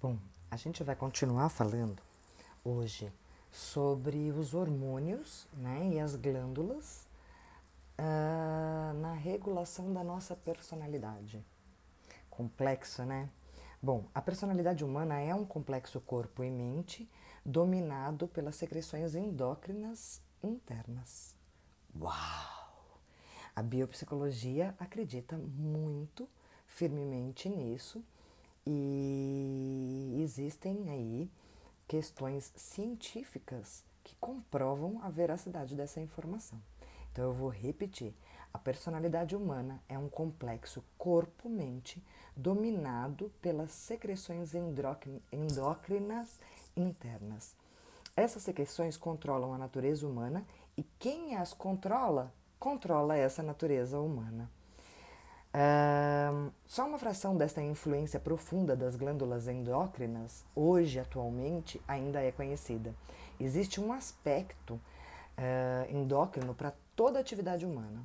Bom, a gente vai continuar falando hoje sobre os hormônios né, e as glândulas uh, na regulação da nossa personalidade. Complexo, né? Bom, a personalidade humana é um complexo corpo e mente dominado pelas secreções endócrinas internas. Uau! A biopsicologia acredita muito firmemente nisso e existem aí questões científicas que comprovam a veracidade dessa informação. Então eu vou repetir. A personalidade humana é um complexo corpo-mente dominado pelas secreções endócrinas internas. Essas secreções controlam a natureza humana e quem as controla, controla essa natureza humana. Só uma fração desta influência profunda das glândulas endócrinas, hoje, atualmente, ainda é conhecida. Existe um aspecto uh, endócrino para toda a atividade humana,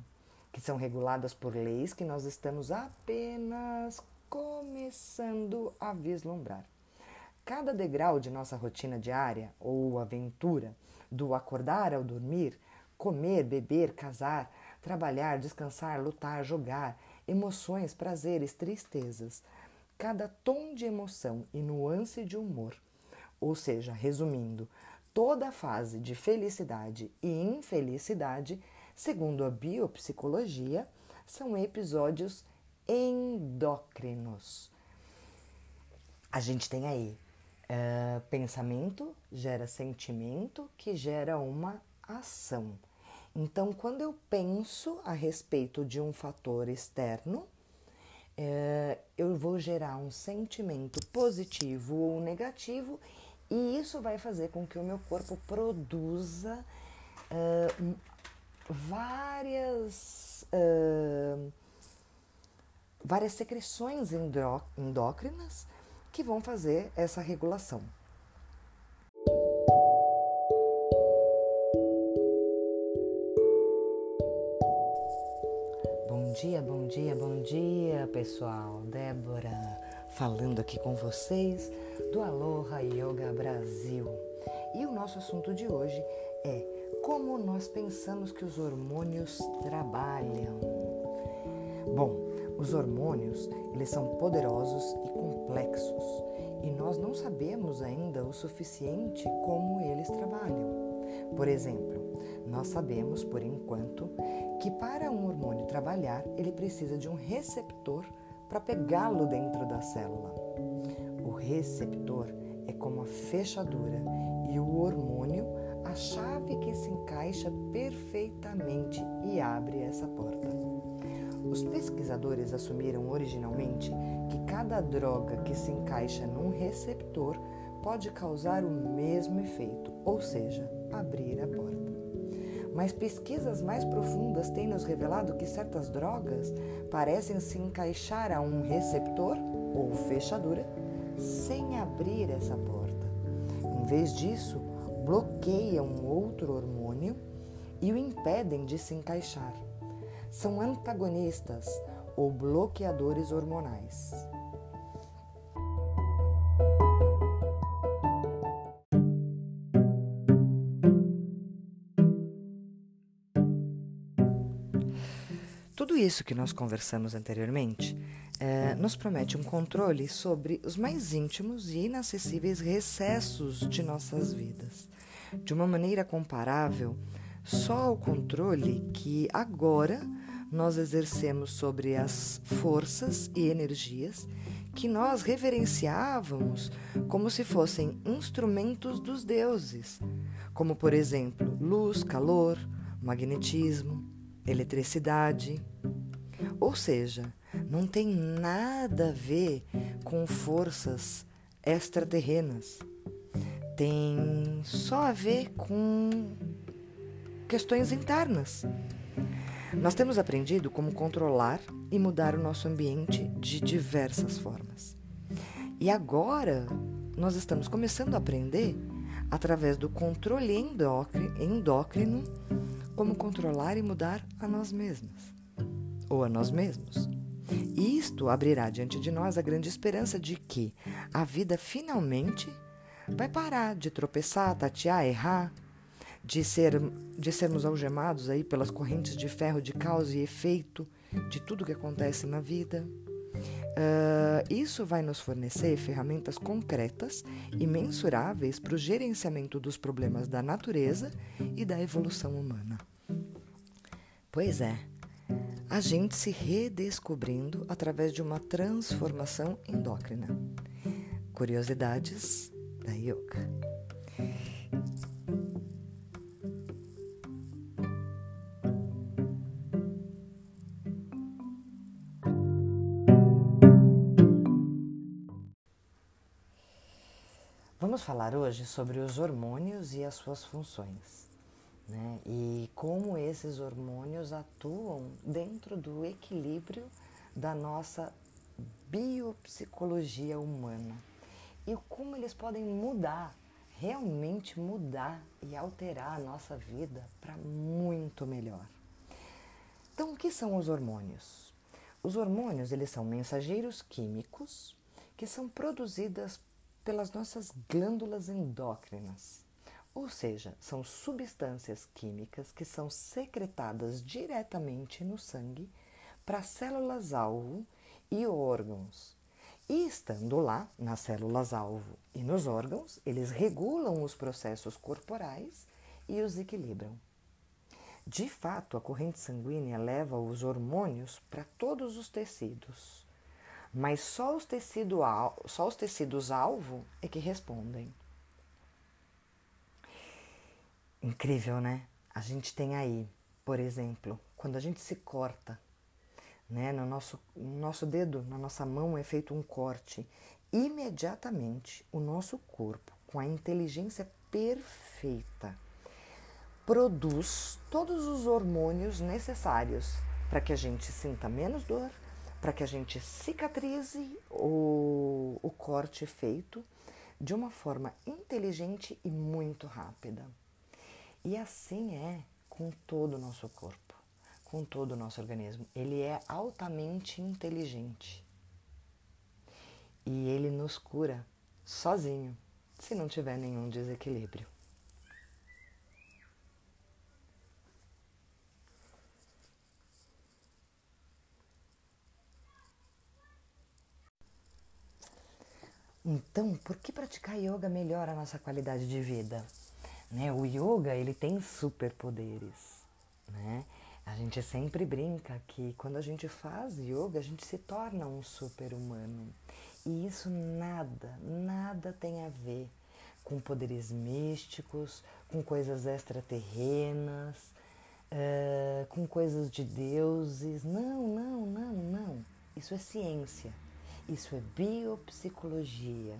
que são reguladas por leis que nós estamos apenas começando a vislumbrar. Cada degrau de nossa rotina diária ou aventura, do acordar ao dormir, comer, beber, casar, trabalhar, descansar, lutar, jogar, emoções, prazeres, tristezas, cada tom de emoção e nuance de humor. Ou seja, resumindo, toda fase de felicidade e infelicidade, segundo a biopsicologia, são episódios endócrinos. A gente tem aí uh, pensamento gera sentimento que gera uma ação. Então, quando eu penso a respeito de um fator externo, é, eu vou gerar um sentimento positivo ou negativo, e isso vai fazer com que o meu corpo produza é, várias, é, várias secreções endócrinas que vão fazer essa regulação. Pessoal. Débora falando aqui com vocês do Aloha Yoga Brasil. E o nosso assunto de hoje é como nós pensamos que os hormônios trabalham. Bom, os hormônios, eles são poderosos e complexos, e nós não sabemos ainda o suficiente como eles trabalham. Por exemplo, nós sabemos, por enquanto, que para um hormônio trabalhar, ele precisa de um receptor para pegá-lo dentro da célula. O receptor é como a fechadura e o hormônio a chave que se encaixa perfeitamente e abre essa porta. Os pesquisadores assumiram originalmente que cada droga que se encaixa num receptor pode causar o mesmo efeito, ou seja, abrir a porta. Mas pesquisas mais profundas têm nos revelado que certas drogas parecem se encaixar a um receptor ou fechadura sem abrir essa porta. Em vez disso, bloqueiam outro hormônio e o impedem de se encaixar. São antagonistas ou bloqueadores hormonais. Tudo isso que nós conversamos anteriormente é, nos promete um controle sobre os mais íntimos e inacessíveis recessos de nossas vidas. De uma maneira comparável, só o controle que agora nós exercemos sobre as forças e energias que nós reverenciávamos como se fossem instrumentos dos deuses, como por exemplo luz, calor, magnetismo, eletricidade. Ou seja, não tem nada a ver com forças extraterrenas. Tem só a ver com questões internas. Nós temos aprendido como controlar e mudar o nosso ambiente de diversas formas. E agora nós estamos começando a aprender através do controle endócrino como controlar e mudar a nós mesmas ou a nós mesmos. E isto abrirá diante de nós a grande esperança de que a vida finalmente vai parar de tropeçar, tatear, errar, de, ser, de sermos algemados aí pelas correntes de ferro de causa e efeito de tudo que acontece na vida. Uh, isso vai nos fornecer ferramentas concretas e mensuráveis para o gerenciamento dos problemas da natureza e da evolução humana. Pois é, a gente se redescobrindo através de uma transformação endócrina. Curiosidades da yoga. Falar hoje sobre os hormônios e as suas funções, né? E como esses hormônios atuam dentro do equilíbrio da nossa biopsicologia humana e como eles podem mudar, realmente mudar e alterar a nossa vida para muito melhor. Então, o que são os hormônios? Os hormônios, eles são mensageiros químicos que são produzidas pelas nossas glândulas endócrinas. Ou seja, são substâncias químicas que são secretadas diretamente no sangue para células-alvo e órgãos e estando lá, nas células-alvo e nos órgãos, eles regulam os processos corporais e os equilibram. De fato, a corrente sanguínea leva os hormônios para todos os tecidos, mas só os, tecido, só os tecidos alvo é que respondem. Incrível, né? A gente tem aí, por exemplo, quando a gente se corta, né? No nosso, no nosso dedo, na nossa mão é feito um corte. Imediatamente, o nosso corpo, com a inteligência perfeita, produz todos os hormônios necessários para que a gente sinta menos dor, para que a gente cicatrize o, o corte feito de uma forma inteligente e muito rápida. E assim é com todo o nosso corpo com todo o nosso organismo. Ele é altamente inteligente. E ele nos cura sozinho, se não tiver nenhum desequilíbrio. Então, por que praticar yoga melhora a nossa qualidade de vida? Né? O yoga ele tem superpoderes, né? A gente sempre brinca que quando a gente faz yoga, a gente se torna um super-humano. E isso nada, nada tem a ver com poderes místicos, com coisas extraterrenas, uh, com coisas de deuses. Não, não, não, não. Isso é ciência. Isso é biopsicologia.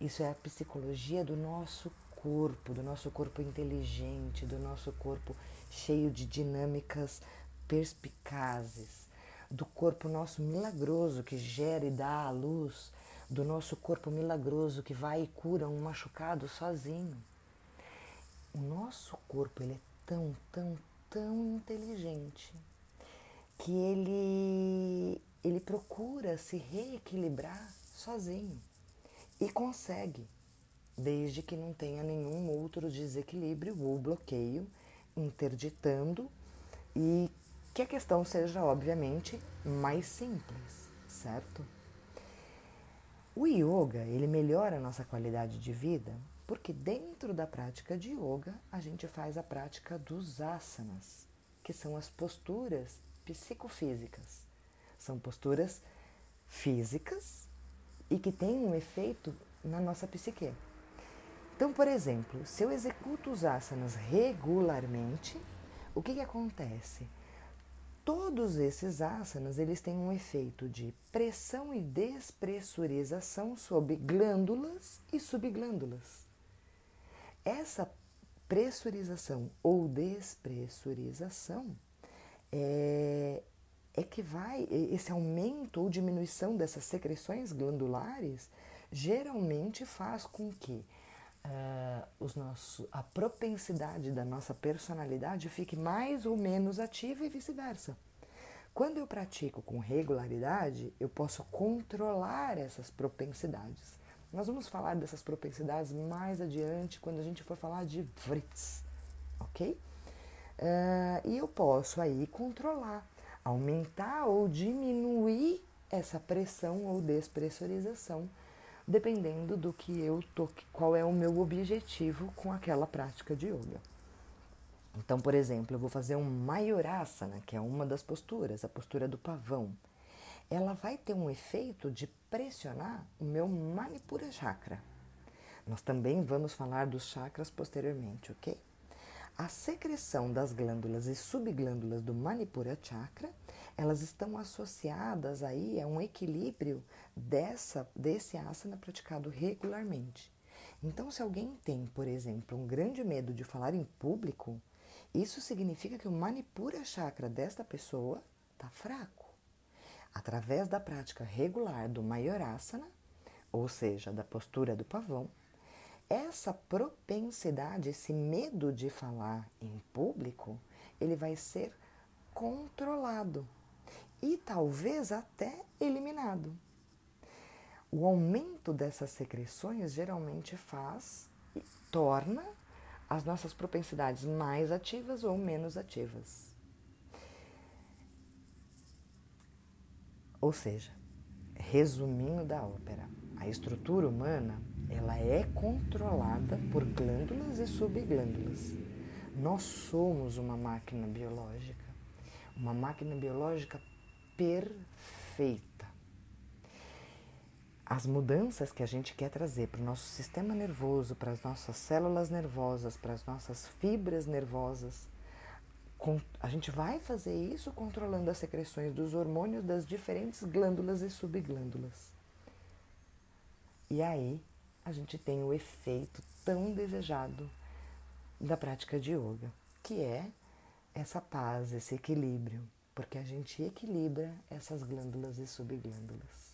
Isso é a psicologia do nosso corpo, do nosso corpo inteligente, do nosso corpo cheio de dinâmicas perspicazes, do corpo nosso milagroso que gera e dá a luz, do nosso corpo milagroso que vai e cura um machucado sozinho. O nosso corpo ele é tão, tão, tão inteligente que ele ele procura se reequilibrar sozinho e consegue, desde que não tenha nenhum outro desequilíbrio ou bloqueio interditando e que a questão seja, obviamente, mais simples, certo? O yoga, ele melhora a nossa qualidade de vida porque dentro da prática de yoga a gente faz a prática dos asanas, que são as posturas psicofísicas. São posturas físicas e que têm um efeito na nossa psique. Então, por exemplo, se eu executo os asanas regularmente, o que, que acontece? Todos esses asanas eles têm um efeito de pressão e despressurização sobre glândulas e subglândulas. Essa pressurização ou despressurização é, é que vai, esse aumento ou diminuição dessas secreções glandulares geralmente faz com que uh, os a propensidade da nossa personalidade fique mais ou menos ativa e vice-versa. Quando eu pratico com regularidade, eu posso controlar essas propensidades. Nós vamos falar dessas propensidades mais adiante quando a gente for falar de Fritz, ok? Uh, e eu posso aí controlar, aumentar ou diminuir essa pressão ou despressurização, dependendo do que eu tô, qual é o meu objetivo com aquela prática de yoga. Então, por exemplo, eu vou fazer um Mayurasana, que é uma das posturas, a postura do pavão. Ela vai ter um efeito de pressionar o meu Manipura chakra. Nós também vamos falar dos chakras posteriormente, ok? A secreção das glândulas e subglândulas do Manipura chakra, elas estão associadas aí a um equilíbrio dessa desse asana praticado regularmente. Então, se alguém tem, por exemplo, um grande medo de falar em público, isso significa que o Manipura chakra desta pessoa está fraco. Através da prática regular do Mayurasana, ou seja, da postura do pavão, essa propensidade, esse medo de falar em público, ele vai ser controlado e talvez até eliminado. O aumento dessas secreções geralmente faz e torna as nossas propensidades mais ativas ou menos ativas. Ou seja, resumindo da ópera, a estrutura humana ela é controlada por glândulas e subglândulas. Nós somos uma máquina biológica, uma máquina biológica perfeita as mudanças que a gente quer trazer para o nosso sistema nervoso, para as nossas células nervosas, para as nossas fibras nervosas, a gente vai fazer isso controlando as secreções dos hormônios das diferentes glândulas e subglândulas. E aí a gente tem o efeito tão desejado da prática de yoga, que é essa paz, esse equilíbrio, porque a gente equilibra essas glândulas e subglândulas.